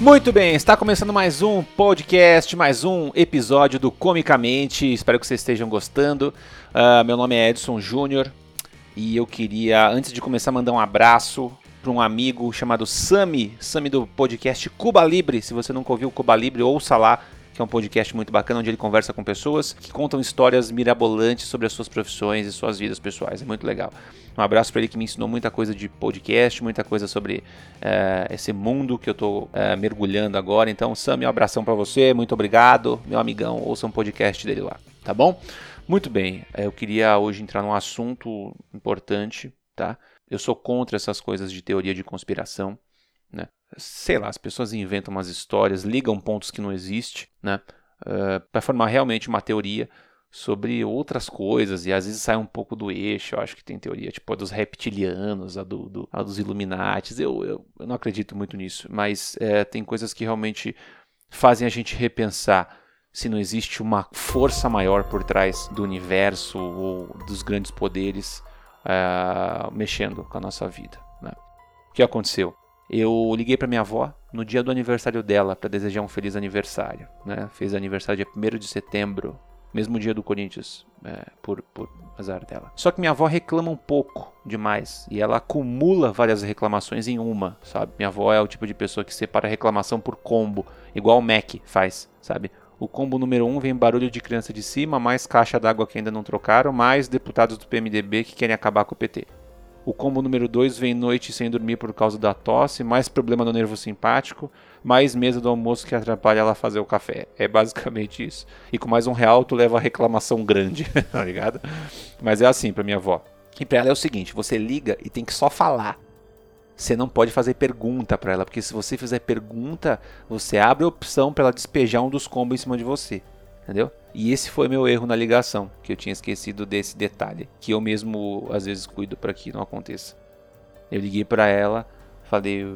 Muito bem, está começando mais um podcast, mais um episódio do Comicamente. Espero que vocês estejam gostando. Uh, meu nome é Edson Júnior e eu queria, antes de começar, mandar um abraço para um amigo chamado Sami, Sami do podcast Cuba Libre. Se você nunca ouviu Cuba Libre, ouça lá que é um podcast muito bacana onde ele conversa com pessoas que contam histórias mirabolantes sobre as suas profissões e suas vidas pessoais. É muito legal. Um abraço para ele que me ensinou muita coisa de podcast, muita coisa sobre uh, esse mundo que eu estou uh, mergulhando agora. Então, Sam, um abração para você, muito obrigado, meu amigão. Ouça um podcast dele lá, tá bom? Muito bem, eh, eu queria hoje entrar num assunto importante, tá? Eu sou contra essas coisas de teoria de conspiração né? Sei lá, as pessoas inventam umas histórias, ligam pontos que não existem, né? Uh, para formar realmente uma teoria sobre outras coisas e às vezes sai um pouco do eixo. Eu acho que tem teoria tipo a dos reptilianos, a, do, do a dos Illuminates. Eu, eu, eu, não acredito muito nisso, mas é, tem coisas que realmente fazem a gente repensar se não existe uma força maior por trás do universo ou dos grandes poderes uh, mexendo com a nossa vida. Né? O que aconteceu? Eu liguei para minha avó no dia do aniversário dela para desejar um feliz aniversário. Né? Fez aniversário dia 1 de setembro, mesmo dia do Corinthians, é, por, por azar dela. Só que minha avó reclama um pouco demais e ela acumula várias reclamações em uma, sabe? Minha avó é o tipo de pessoa que separa reclamação por combo, igual o Mac faz, sabe? O combo número 1 um vem barulho de criança de cima, mais caixa d'água que ainda não trocaram, mais deputados do PMDB que querem acabar com o PT. O combo número 2 vem noite sem dormir por causa da tosse, mais problema no nervo simpático, mais mesa do almoço que atrapalha ela fazer o café. É basicamente isso. E com mais um real tu leva a reclamação grande, tá ligado? Mas é assim pra minha avó. E pra ela é o seguinte, você liga e tem que só falar. Você não pode fazer pergunta para ela, porque se você fizer pergunta, você abre a opção para ela despejar um dos combos em cima de você entendeu? E esse foi meu erro na ligação, que eu tinha esquecido desse detalhe, que eu mesmo às vezes cuido para que não aconteça. Eu liguei para ela, falei: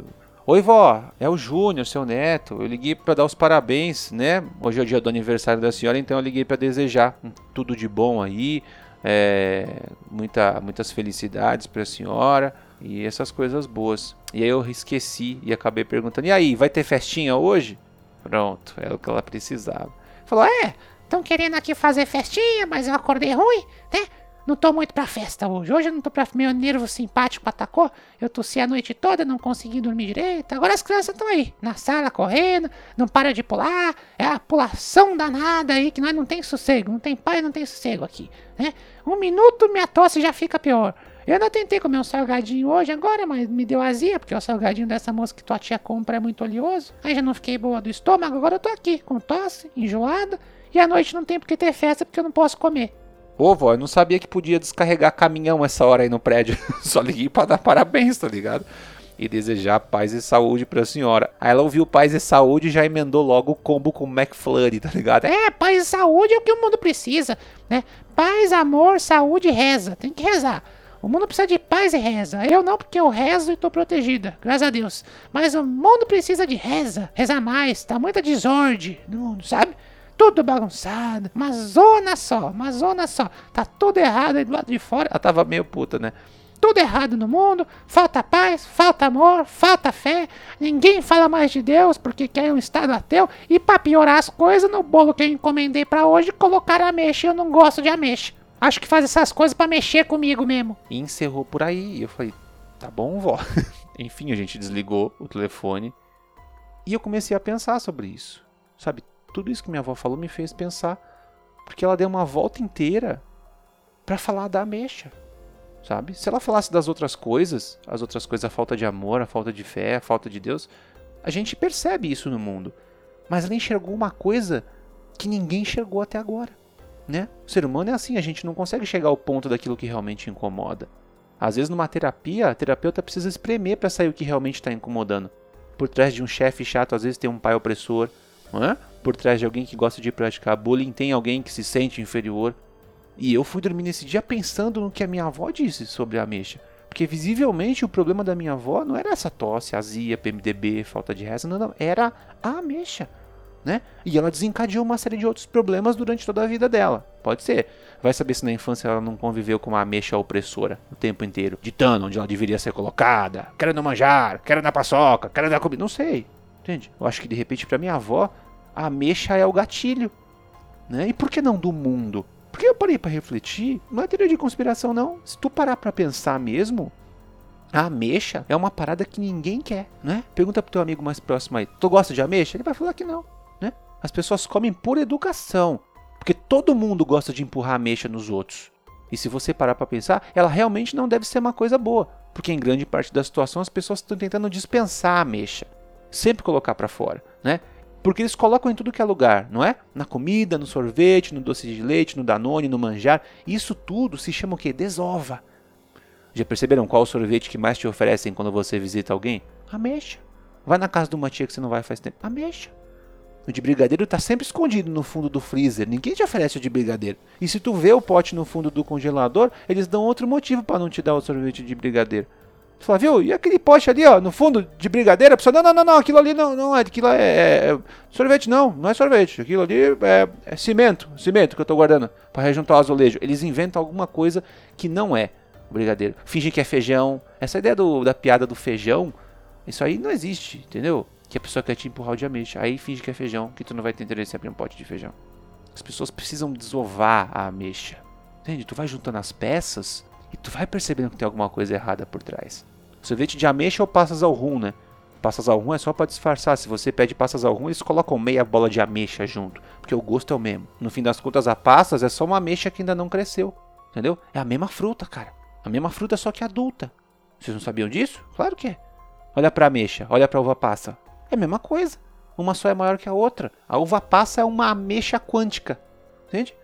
"Oi, vó, é o Júnior, seu neto. Eu liguei para dar os parabéns, né? Hoje é o dia do aniversário da senhora, então eu liguei para desejar tudo de bom aí, é, muita, muitas felicidades para a senhora." E essas coisas boas. E aí eu esqueci e acabei perguntando: "E aí, vai ter festinha hoje?" Pronto, é o que ela precisava. Falou: É, estão querendo aqui fazer festinha, mas eu acordei ruim, né? Não tô muito pra festa hoje. Hoje eu não tô pra. Meu nervo simpático atacou. Eu tossi a noite toda, não consegui dormir direito. Agora as crianças estão aí, na sala, correndo, não para de pular. É a pulação danada aí, que nós não tem sossego. Não tem pai, não tem sossego aqui, né? Um minuto minha tosse já fica pior. Eu não tentei comer um salgadinho hoje agora, mas me deu azia, porque o salgadinho dessa moça que tua tia compra é muito oleoso. Aí já não fiquei boa do estômago, agora eu tô aqui, com tosse, enjoada, e à noite não tem porque ter festa porque eu não posso comer. Ô, vó, eu não sabia que podia descarregar caminhão essa hora aí no prédio. Só liguei pra dar parabéns, tá ligado? E desejar paz e saúde pra senhora. Aí ela ouviu paz e saúde e já emendou logo o combo com o McFlurry, tá ligado? É, paz e saúde é o que o mundo precisa, né? Paz, amor, saúde e reza. Tem que rezar. O mundo precisa de paz e reza. Eu não, porque eu rezo e tô protegida, graças a Deus. Mas o mundo precisa de reza. Reza mais. Tá muita desordem no mundo, sabe? Tudo bagunçado. Uma zona só, uma zona só. Tá tudo errado aí do lado de fora. Ela tava meio puta, né? Tudo errado no mundo, falta paz, falta amor, falta fé, ninguém fala mais de Deus porque quer um estado ateu. E para piorar as coisas, no bolo que eu encomendei para hoje, colocaram ameixa e eu não gosto de ameixa. Acho que faz essas coisas para mexer comigo mesmo. E encerrou por aí. Eu falei, tá bom, vó. Enfim, a gente desligou o telefone. E eu comecei a pensar sobre isso. Sabe, tudo isso que minha avó falou me fez pensar. Porque ela deu uma volta inteira para falar da ameixa. Sabe? Se ela falasse das outras coisas, as outras coisas, a falta de amor, a falta de fé, a falta de Deus, a gente percebe isso no mundo. Mas ela enxergou uma coisa que ninguém enxergou até agora né? O ser humano é assim, a gente não consegue chegar ao ponto daquilo que realmente incomoda. Às vezes, numa terapia, a terapeuta precisa espremer para sair o que realmente está incomodando. Por trás de um chefe chato, às vezes tem um pai opressor. É? Por trás de alguém que gosta de praticar bullying, tem alguém que se sente inferior. E eu fui dormir nesse dia pensando no que a minha avó disse sobre a ameixa. Porque visivelmente o problema da minha avó não era essa tosse, azia, PMDB, falta de reza, não, não. Era a ameixa né? E ela desencadeou uma série de outros problemas durante toda a vida dela. Pode ser. Vai saber se na infância ela não conviveu com uma ameixa opressora o tempo inteiro, ditando onde ela deveria ser colocada. Quero não manjar, quero na paçoca, quero dar comida. Não sei. Entende? Eu acho que de repente para minha avó a ameixa é o gatilho, né? E por que não do mundo? Porque eu parei para refletir, não é teoria de conspiração não. Se tu parar para pensar mesmo, a ameixa é uma parada que ninguém quer, né? Pergunta pro teu amigo mais próximo aí, tu gosta de ameixa? Ele vai falar que não, né? As pessoas comem por educação, porque todo mundo gosta de empurrar ameixa nos outros. E se você parar para pensar, ela realmente não deve ser uma coisa boa, porque em grande parte da situação as pessoas estão tentando dispensar a ameixa, sempre colocar para fora, né? Porque eles colocam em tudo que é lugar, não é? Na comida, no sorvete, no doce de leite, no danone, no manjar. Isso tudo se chama o quê? Desova. Já perceberam qual sorvete que mais te oferecem quando você visita alguém? Ameixa. Vai na casa de uma tia que você não vai faz tempo. Ameixa. O de brigadeiro está sempre escondido no fundo do freezer. Ninguém te oferece o de brigadeiro. E se tu vê o pote no fundo do congelador, eles dão outro motivo para não te dar o sorvete de brigadeiro. Tu fala, viu? E aquele pote ali, ó, no fundo de brigadeiro? A pessoa, não, não, não, não, aquilo ali não, não é, aquilo é, é, é sorvete, não, não é sorvete. Aquilo ali é, é cimento, cimento que eu tô guardando para rejuntar o azulejo. Eles inventam alguma coisa que não é brigadeiro. Fingem que é feijão. Essa ideia do, da piada do feijão, isso aí não existe, entendeu? Que a pessoa quer te empurrar o ameixa. Aí finge que é feijão, que tu não vai ter interesse em abrir um pote de feijão. As pessoas precisam desovar a ameixa. Entende? Tu vai juntando as peças e tu vai percebendo que tem alguma coisa errada por trás. Sorvete de ameixa ou passas ao rum, né? Passas ao rum é só para disfarçar. Se você pede passas ao rum, eles colocam meia bola de ameixa junto, porque o gosto é o mesmo. No fim das contas, a passas é só uma ameixa que ainda não cresceu, entendeu? É a mesma fruta, cara. A mesma fruta só que adulta. Vocês não sabiam disso? Claro que é. Olha para ameixa, olha para uva passa. É a mesma coisa. Uma só é maior que a outra. A uva passa é uma ameixa quântica. Entende?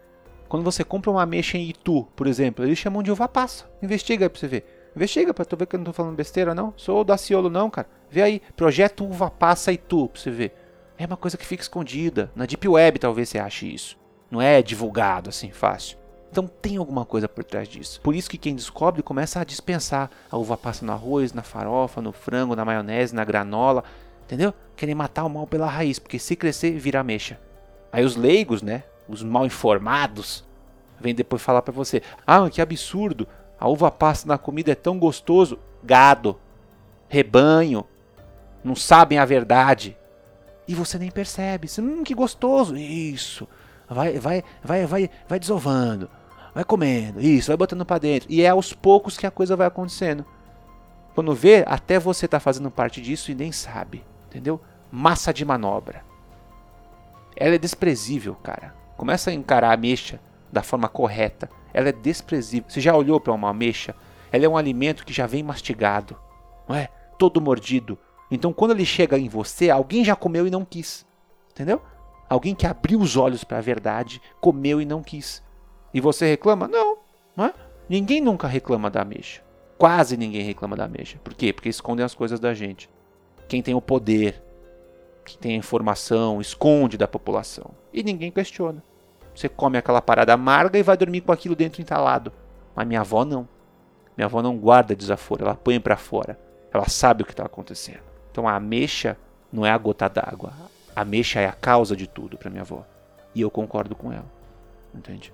Quando você compra uma ameixa em Itu, por exemplo, eles chamam de uva passa. Investiga aí pra você ver. Investiga pra tu ver que eu não tô falando besteira, não. Sou o Daciolo, não, cara. Vê aí, projeto Uva Passa e tu, pra você ver. É uma coisa que fica escondida. Na Deep Web talvez você ache isso. Não é divulgado assim fácil. Então tem alguma coisa por trás disso. Por isso que quem descobre começa a dispensar a uva passa no arroz, na farofa, no frango, na maionese, na granola. Entendeu? Querem matar o mal pela raiz, porque se crescer, vira mexa. Aí os leigos, né? Os mal informados, vêm depois falar para você: Ah, que absurdo! A uva passa na comida é tão gostoso. Gado, rebanho, não sabem a verdade. E você nem percebe. Hum, que gostoso. Isso. Vai, vai, vai, vai, vai desovando. Vai comendo. Isso, vai botando para dentro. E é aos poucos que a coisa vai acontecendo. Quando vê, até você tá fazendo parte disso e nem sabe. Entendeu? Massa de manobra. Ela é desprezível, cara. Começa a encarar a mexa da forma correta ela é desprezível. Você já olhou para uma ameixa? Ela é um alimento que já vem mastigado, não é? Todo mordido. Então, quando ele chega em você, alguém já comeu e não quis. Entendeu? Alguém que abriu os olhos para a verdade, comeu e não quis. E você reclama? Não, não é? Ninguém nunca reclama da ameixa. Quase ninguém reclama da ameixa. Por quê? Porque escondem as coisas da gente. Quem tem o poder, quem tem a informação, esconde da população. E ninguém questiona. Você come aquela parada amarga e vai dormir com aquilo dentro entalado. Mas minha avó não. Minha avó não guarda desaforo, ela põe para fora. Ela sabe o que está acontecendo. Então a ameixa não é a gota d'água. A ameixa é a causa de tudo para minha avó. E eu concordo com ela. Entende?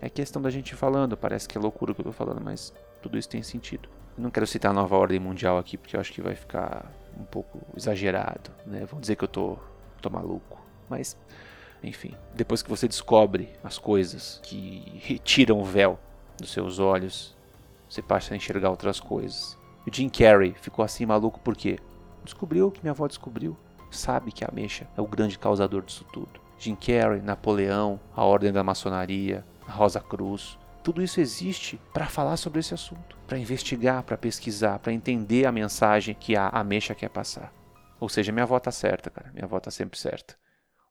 É questão da gente falando, parece que é loucura o que eu tô falando, mas tudo isso tem sentido. Eu não quero citar a nova ordem mundial aqui porque eu acho que vai ficar um pouco exagerado, né? Vão dizer que eu tô, tô maluco, mas enfim, depois que você descobre as coisas que retiram o véu dos seus olhos, você passa a enxergar outras coisas. O Jim Carrey ficou assim maluco porque descobriu o que minha avó descobriu. Sabe que a mecha é o grande causador disso tudo. Jim Carrey, Napoleão, a Ordem da Maçonaria, a Rosa Cruz, tudo isso existe para falar sobre esse assunto, para investigar, para pesquisar, para entender a mensagem que a Ameixa quer passar. Ou seja, minha avó tá certa, cara. Minha avó tá sempre certa.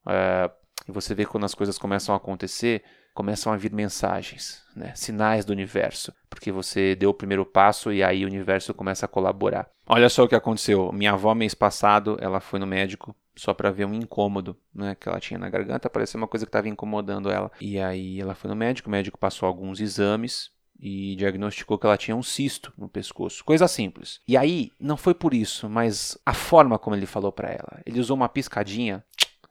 É, e você vê quando as coisas começam a acontecer, começam a vir mensagens, né? sinais do universo, porque você deu o primeiro passo e aí o universo começa a colaborar. Olha só o que aconteceu. Minha avó, mês passado, ela foi no médico só para ver um incômodo né, que ela tinha na garganta, parecia uma coisa que estava incomodando ela. E aí ela foi no médico, o médico passou alguns exames e diagnosticou que ela tinha um cisto no pescoço. Coisa simples. E aí, não foi por isso, mas a forma como ele falou para ela. Ele usou uma piscadinha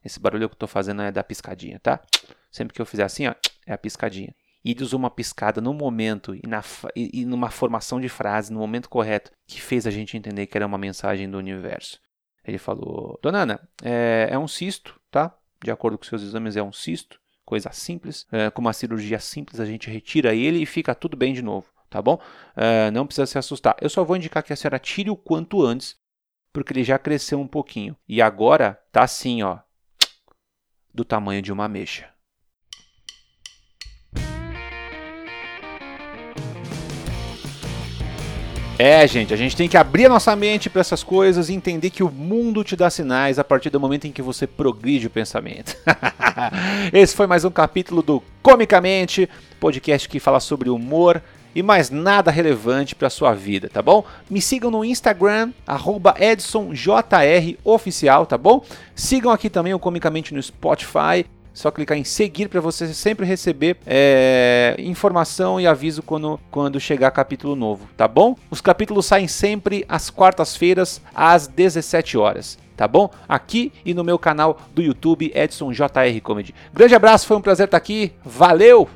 esse barulho que eu estou fazendo é da piscadinha, tá? Sempre que eu fizer assim, ó, é a piscadinha. E ele usou uma piscada no momento e, na, e, e numa formação de frase, no momento correto, que fez a gente entender que era uma mensagem do universo. Ele falou: Dona Ana, é, é um cisto, tá? De acordo com seus exames, é um cisto, coisa simples. É, com uma cirurgia simples, a gente retira ele e fica tudo bem de novo, tá bom? É, não precisa se assustar. Eu só vou indicar que a senhora tire o quanto antes, porque ele já cresceu um pouquinho. E agora tá assim, ó, do tamanho de uma ameixa. É, gente, a gente tem que abrir a nossa mente para essas coisas e entender que o mundo te dá sinais a partir do momento em que você progride o pensamento. Esse foi mais um capítulo do Comicamente, podcast que fala sobre humor e mais nada relevante para sua vida, tá bom? Me sigam no Instagram @edsonjroficial, tá bom? Sigam aqui também o Comicamente no Spotify só clicar em seguir para você sempre receber é, informação e aviso quando, quando chegar capítulo novo, tá bom? Os capítulos saem sempre às quartas-feiras, às 17 horas, tá bom? Aqui e no meu canal do YouTube Edson JR Comedy. Grande abraço, foi um prazer estar aqui, valeu!